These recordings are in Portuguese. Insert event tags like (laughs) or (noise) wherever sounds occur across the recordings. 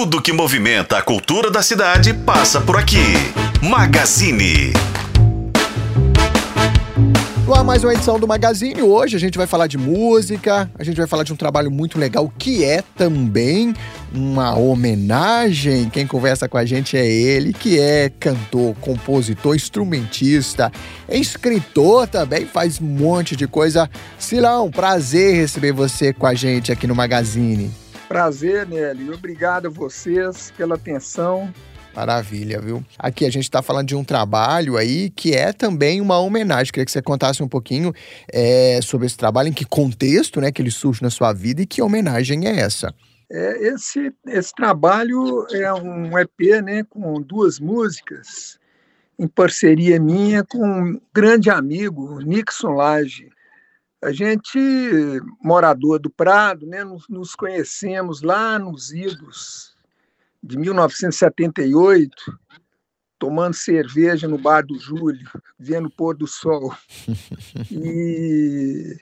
Tudo que movimenta a cultura da cidade passa por aqui. Magazine. No mais uma edição do Magazine. Hoje a gente vai falar de música, a gente vai falar de um trabalho muito legal que é também uma homenagem. Quem conversa com a gente é ele, que é cantor, compositor, instrumentista, escritor também, faz um monte de coisa. Silão, prazer receber você com a gente aqui no Magazine. Prazer, Nelly. Obrigado a vocês pela atenção. Maravilha, viu? Aqui a gente está falando de um trabalho aí que é também uma homenagem. Queria que você contasse um pouquinho é, sobre esse trabalho, em que contexto né, que ele surge na sua vida e que homenagem é essa. É, esse, esse trabalho é um EP né, com duas músicas, em parceria minha com um grande amigo, Nixon Lage. A gente, morador do Prado, né, nos, nos conhecemos lá nos idos de 1978, tomando cerveja no bar do Júlio, vendo o pôr do sol. (laughs) E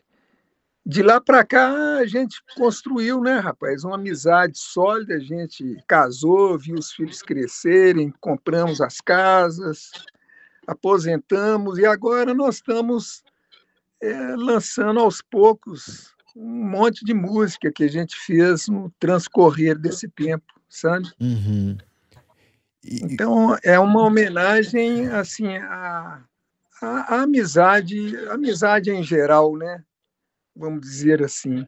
de lá para cá a gente construiu, né, rapaz, uma amizade sólida. A gente casou, viu os filhos crescerem, compramos as casas, aposentamos e agora nós estamos é, lançando aos poucos um monte de música que a gente fez no transcorrer desse tempo, sabe? Uhum. E... Então é uma homenagem assim à, à, à amizade, amizade em geral, né? Vamos dizer assim.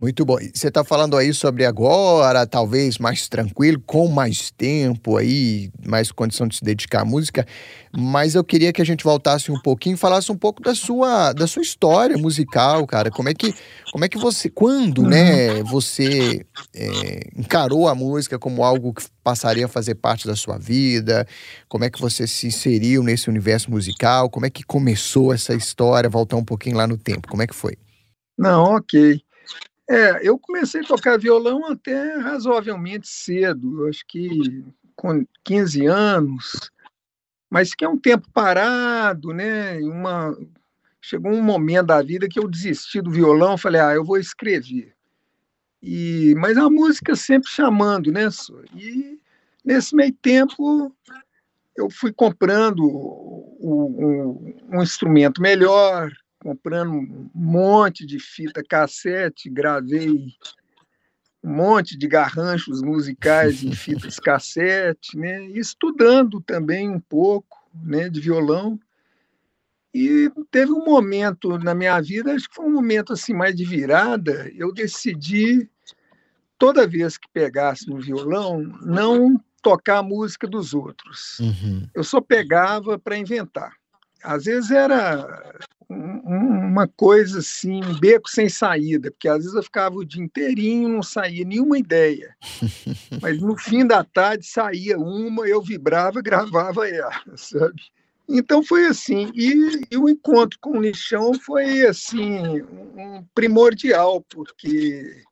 Muito bom. Você está falando aí sobre agora, talvez mais tranquilo, com mais tempo aí, mais condição de se dedicar à música, mas eu queria que a gente voltasse um pouquinho e falasse um pouco da sua, da sua história musical, cara. Como é que, como é que você, quando, né, você é, encarou a música como algo que passaria a fazer parte da sua vida? Como é que você se inseriu nesse universo musical? Como é que começou essa história? Voltar um pouquinho lá no tempo, como é que foi? Não, ok. É, eu comecei a tocar violão até razoavelmente cedo, acho que com 15 anos, mas que é um tempo parado, né? Uma, chegou um momento da vida que eu desisti do violão, falei, ah, eu vou escrever. E, mas a música sempre chamando, né? E nesse meio tempo eu fui comprando um, um instrumento melhor, comprando um monte de fita cassete, gravei um monte de garranchos musicais em (laughs) fitas cassete, né? Estudando também um pouco, né, de violão. E teve um momento na minha vida, acho que foi um momento assim mais de virada, eu decidi toda vez que pegasse no violão não tocar a música dos outros. Uhum. Eu só pegava para inventar. Às vezes era uma coisa assim, um beco sem saída, porque às vezes eu ficava o dia inteirinho, não saía nenhuma ideia. (laughs) Mas no fim da tarde saía uma, eu vibrava, gravava ela, (laughs) sabe? Então foi assim, e, e o encontro com o lixão foi assim um primordial, porque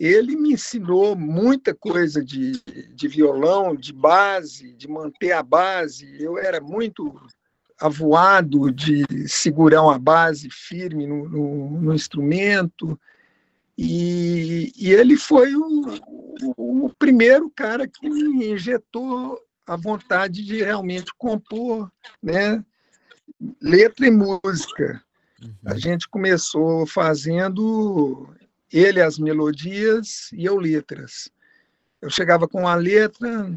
ele me ensinou muita coisa de, de violão, de base, de manter a base. Eu era muito avoado de segurar uma base firme no, no, no instrumento. E, e, ele foi o, o, o, primeiro cara que me injetou a vontade de realmente compor né, letra e música. Uhum. A gente começou fazendo ele as melodias e eu letras. Eu chegava com a letra,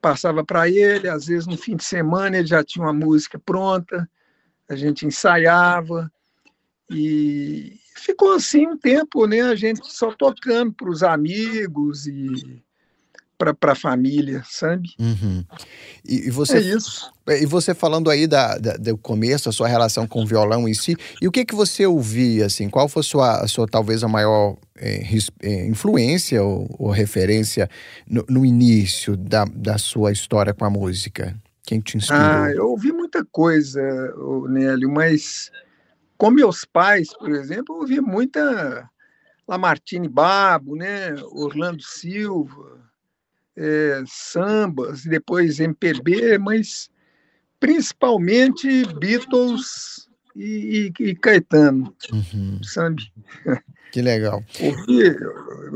passava para ele, às vezes no fim de semana ele já tinha uma música pronta, a gente ensaiava e ficou assim um tempo, né? A gente só tocando para os amigos e para a família, sabe? Uhum. E, e, você, é isso. E você falando aí da, da, do começo, a sua relação com o violão em si, e o que que você ouvia, assim? Qual foi a sua, a sua talvez, a maior é, influência ou, ou referência no, no, início da, da sua história com a música? Quem te inspirou? Ah, eu ouvi muita coisa, Nélio, mas com meus pais, por exemplo, eu ouvi muita Lamartine Babo, né? Orlando Silva, é, sambas, depois MPB, mas principalmente Beatles e, e, e Caetano, uhum. sabe? Que legal. (laughs) Ouvi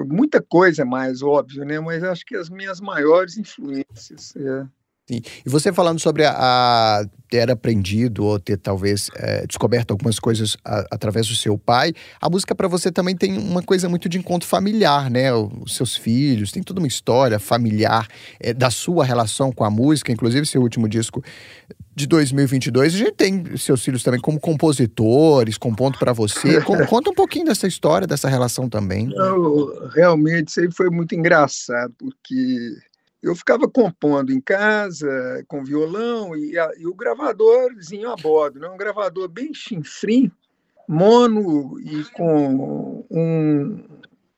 muita coisa mais, óbvio, né? Mas acho que as minhas maiores influências. É. Sim. E você falando sobre a, a ter aprendido ou ter talvez é, descoberto algumas coisas a, através do seu pai, a música para você também tem uma coisa muito de encontro familiar, né? Os seus filhos, tem toda uma história familiar é, da sua relação com a música, inclusive seu último disco de 2022. A gente tem seus filhos também como compositores, compondo para você. (laughs) Conta um pouquinho dessa história, dessa relação também. Não, realmente, isso aí foi muito engraçado, porque eu ficava compondo em casa com violão e, a, e o gravadorzinho a bordo, né? um gravador bem chinfrim, mono e com um,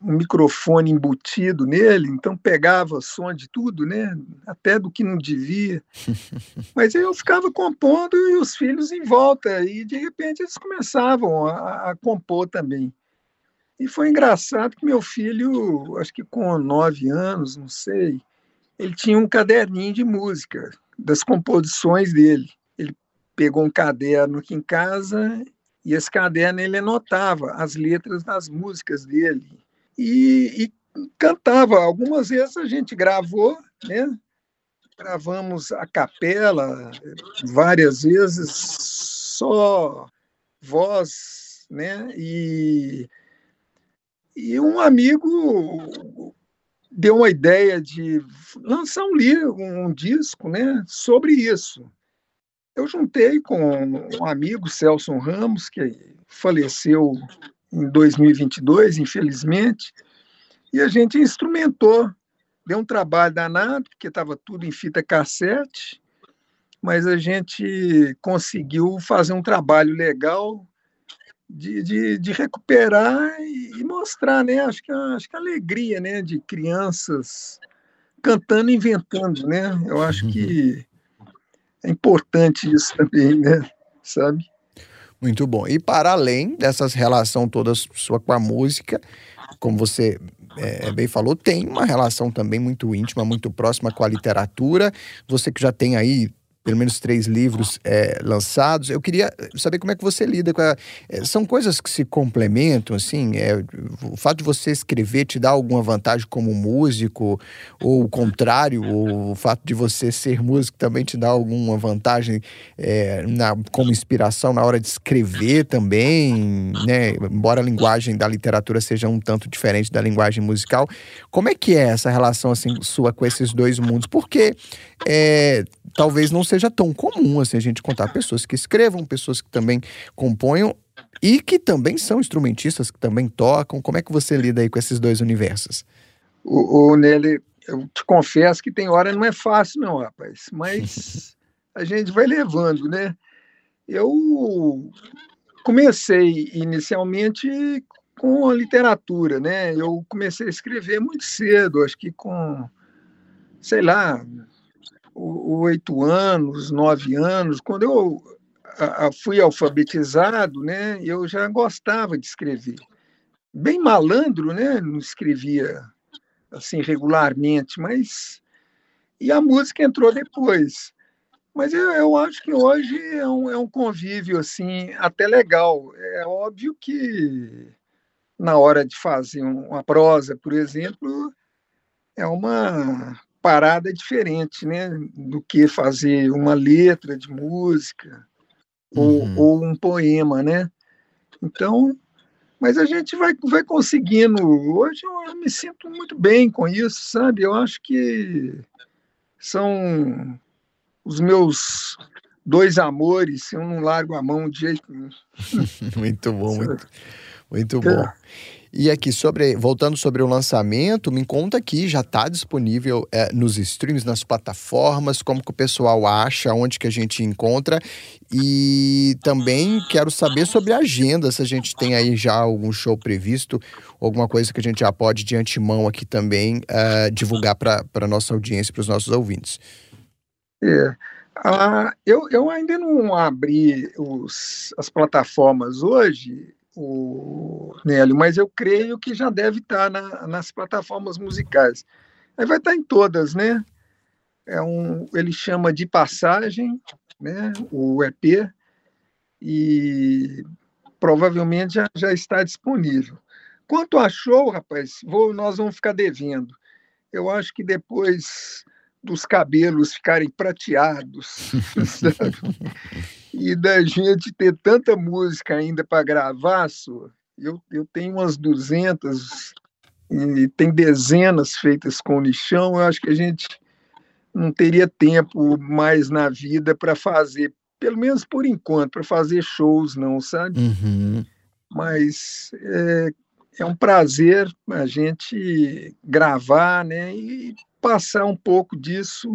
um, microfone embutido nele, então pegava som de tudo, né? até do que não devia. (laughs) Mas eu ficava compondo e os filhos em volta, e de repente eles começavam a, a compor também. E foi engraçado que meu filho, acho que com nove anos, não sei, ele tinha um caderninho de música, das composições dele. Ele pegou um caderno aqui em casa e esse caderno ele anotava as letras das músicas dele. E, e cantava. Algumas vezes a gente gravou, né? Gravamos a capela várias vezes, só voz, né? E, e um amigo deu uma ideia de lançar um livro, um disco, né, sobre isso. Eu juntei com um amigo, Celso Ramos, que faleceu em 2022, infelizmente, e a gente instrumentou. Deu um trabalho danado, porque estava tudo em fita cassete, mas a gente conseguiu fazer um trabalho legal de, de, de recuperar e, e, mostrar, né? Acho que, acho que a alegria, né? De crianças cantando, inventando, né? Eu acho que é importante isso também, né? Sabe? Muito bom. E para além dessas relação toda sua com a música, como você é, bem falou, tem uma relação também muito íntima, muito próxima com a literatura. Você que já tem aí pelo menos três livros é, lançados. Eu queria saber como é que você lida com a... É, são coisas que se complementam, assim? É, o fato de você escrever te dá alguma vantagem como músico? Ou o contrário, o fato de você ser músico também te dá alguma vantagem é, na, como inspiração na hora de escrever também, né? Embora a linguagem da literatura seja um tanto diferente da linguagem musical. Como é que é essa relação, assim, sua com esses dois mundos? Porque é, talvez não seja tão comum assim a gente contar pessoas que escrevam, pessoas que também componham e que também são instrumentistas, que também tocam. Como é que você lida aí com esses dois universos? O, o Nelly, eu te confesso que tem hora não é fácil não, rapaz, mas (laughs) a gente vai levando, né? Eu comecei inicialmente com a literatura, né? Eu comecei a escrever muito cedo, acho que com, sei lá, oito anos, nove anos, quando eu fui alfabetizado, né, eu já gostava de escrever. Bem malandro, né, não escrevia assim regularmente, mas e a música entrou depois. Mas eu, eu acho que hoje é um, é um convívio assim até legal. É óbvio que na hora de fazer uma prosa, por exemplo, é uma parada diferente, né? Do que fazer uma letra de música uhum. ou, ou, um poema, né? Então, mas a gente vai, vai conseguindo. Hoje eu me sinto muito bem com isso, sabe? Eu acho que são os meus dois amores, eu não largo a mão de jeito nenhum. (laughs) muito bom, muito, muito bom. E aqui, sobre, voltando sobre o lançamento, me conta aqui, já está disponível é, nos streams, nas plataformas, como que o pessoal acha, onde que a gente encontra. E também quero saber sobre a agenda, se a gente tem aí já algum show previsto, alguma coisa que a gente já pode de antemão aqui também uh, divulgar para a nossa audiência, para os nossos ouvintes. É. Ah, eu, eu ainda não abri os, as plataformas hoje, o Nélio, mas eu creio que já deve estar na, nas plataformas musicais. Aí vai estar em todas, né? É um, ele chama de passagem, né? O EP e provavelmente já, já está disponível. Quanto a show, rapaz, vou, nós vamos ficar devendo. Eu acho que depois dos cabelos ficarem prateados, (laughs) (laughs) e da gente ter tanta música ainda para gravar, sua, eu, eu tenho umas 200 e tem dezenas feitas com lixão, eu acho que a gente não teria tempo mais na vida para fazer, pelo menos por enquanto, para fazer shows, não, sabe? Uhum. Mas é, é um prazer a gente gravar, né? E passar um pouco disso,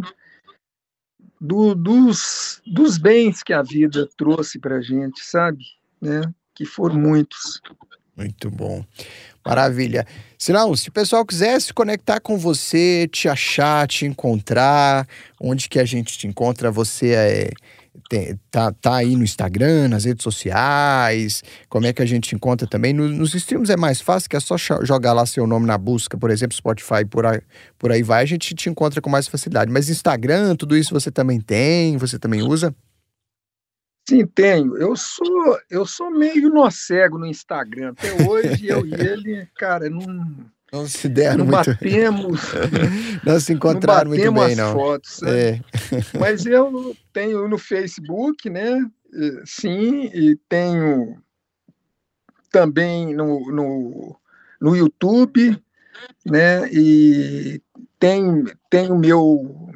do, dos, dos bens que a vida trouxe para a gente, sabe? Né? Que foram muitos. Muito bom. Maravilha. Sinal, se o pessoal quiser se conectar com você, te achar, te encontrar, onde que a gente te encontra? Você é, tem, tá, tá aí no Instagram, nas redes sociais? Como é que a gente te encontra também? No, nos streams é mais fácil, que é só jogar lá seu nome na busca, por exemplo, Spotify, por aí, por aí vai, a gente te encontra com mais facilidade. Mas Instagram, tudo isso você também tem? Você também usa? Sim, tenho. Eu sou, eu sou meio nó cego no Instagram. Até hoje eu e (laughs) ele, cara, não. Não se deram não muito. batemos. (laughs) não se encontraram não muito bem, não. Fotos, sabe? É. (laughs) Mas eu tenho no Facebook, né? Sim, e tenho também no, no, no YouTube, né? E tem, tem o meu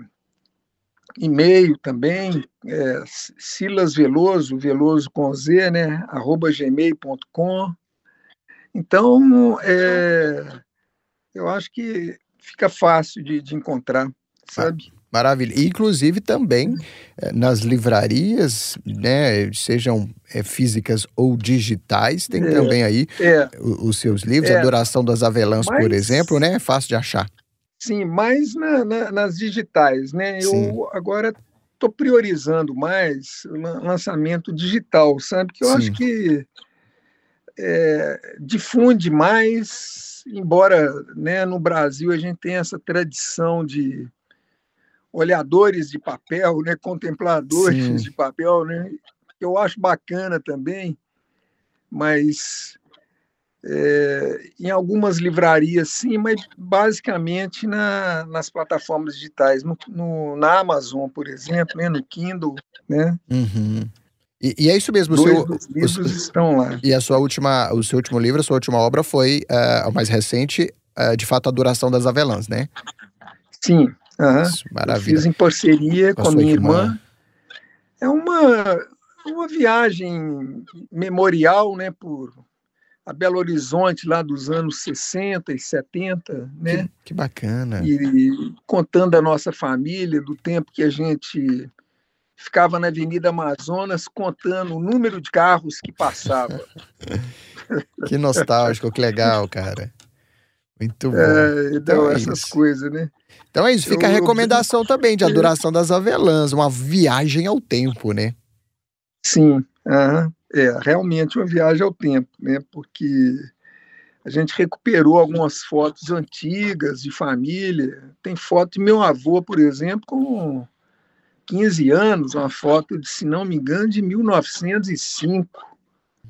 e-mail também, é, Silas Veloso, Veloso com Z, né, arroba gmail.com. Então, é, eu acho que fica fácil de, de encontrar, sabe? Maravilha. Inclusive também é, nas livrarias, né, sejam é, físicas ou digitais, tem É, também aí É, os seus livros, É. Adoração das Avelãs, por Mas- exemplo, né? É fácil de achar. sim, mais na- na- nas digitais, né? Sim. Eu agora estou priorizando mais o lan- lançamento digital, sabe? Que eu Sim. acho que é, difunde mais, embora né, no Brasil a gente tenha essa tradição de olhadores de papel, né, contempladores Sim. de papel, né? Eu acho bacana também, mas é, em algumas livrarias sim, mas basicamente na, nas plataformas digitais, no, no- na Amazon, por exemplo, né, no Kindle, né? Uhum. E, e é isso mesmo. O Dois seu, dos o livros seu- estão lá. e a sua última, o seu último livro, a sua última obra foi uh, a mais recente, uh, de fato, Adoração das Avelãs, né? Sim, aham. Isso, Eu Maravilha. fiz em parceria Com a a minha irmã. irmã. É uma, uma viagem memorial, né, por a Belo Horizonte lá dos anos 60 e 70, né? Que, que bacana. E contando a nossa família, do tempo que a gente ficava na Avenida Amazonas contando o número de carros que passava. (laughs) Que nostálgico, que legal, cara. Muito bom. É, então, Então é essas isso. coisas, né? Então é isso, fica a eu- recomendação também de Adoração das Avelãs, uma viagem ao tempo, né? Sim, aham. é realmente uma viagem ao tempo, né? Porque a gente recuperou algumas fotos antigas de família. Tem foto de meu avô, por exemplo, com 15 anos, uma foto de, se não me engano, de 1905.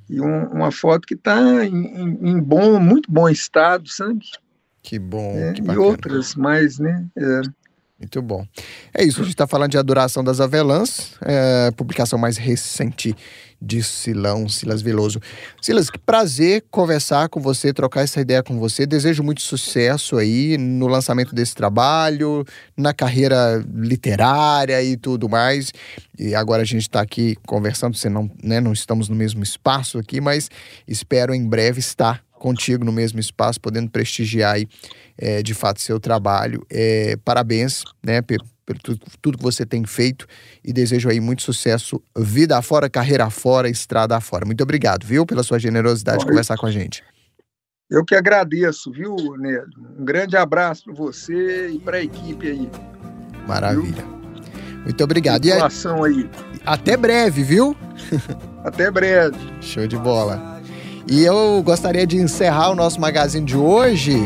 E um- uma foto que está em, em- bom, muito bom estado, sabe? Que bom, É, que e outras mais, né? É. Muito bom. É isso, a gente está falando de Adoração das Avelãs, é, publicação mais recente de Silão, Silas Veloso. Silas, que prazer conversar com você, trocar essa ideia com você. Desejo muito sucesso aí no lançamento desse trabalho, na carreira literária e tudo mais. E agora a gente está aqui conversando, você não, né, não estamos no mesmo espaço aqui, mas espero em breve estar contigo no mesmo espaço, podendo prestigiar aí é, de fato seu trabalho. É, parabéns, né, pe- por, tudo, tudo que você tem feito e desejo aí muito sucesso, vida afora, carreira afora, estrada afora. Muito obrigado, viu, pela sua generosidade de conversar com a gente. Eu que agradeço, viu, Nélio? Um grande abraço para você e para a equipe aí. Maravilha. Muito obrigado. E aí, aí. até breve, viu? (laughs) Até breve. Show de bola. E eu gostaria de encerrar o nosso magazine de hoje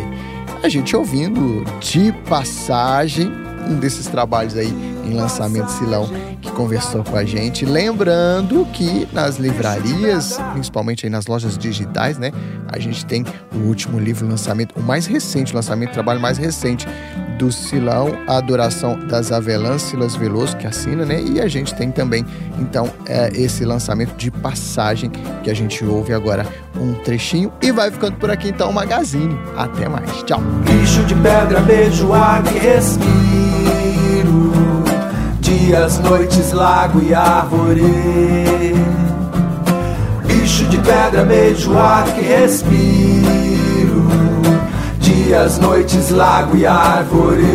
a gente ouvindo de passagem um desses trabalhos aí em lançamento Silão que conversou com a gente. Lembrando que nas livrarias, principalmente aí nas lojas digitais, né, a gente tem o último livro lançamento, o mais recente lançamento, o trabalho mais recente do Silão, A Adoração das Avelãs, Silas Veloso, que assina, né? E a gente tem também, então, é, esse lançamento de passagem que a gente ouve agora um trechinho e vai ficando por aqui, então, o Magazine. Até mais. Tchau. Bicho de pedra, beijo, água e respiro. Dias, noites, lago e árvore. Bicho de pedra, beijo, água e respiro dias, noites, lago e árvore.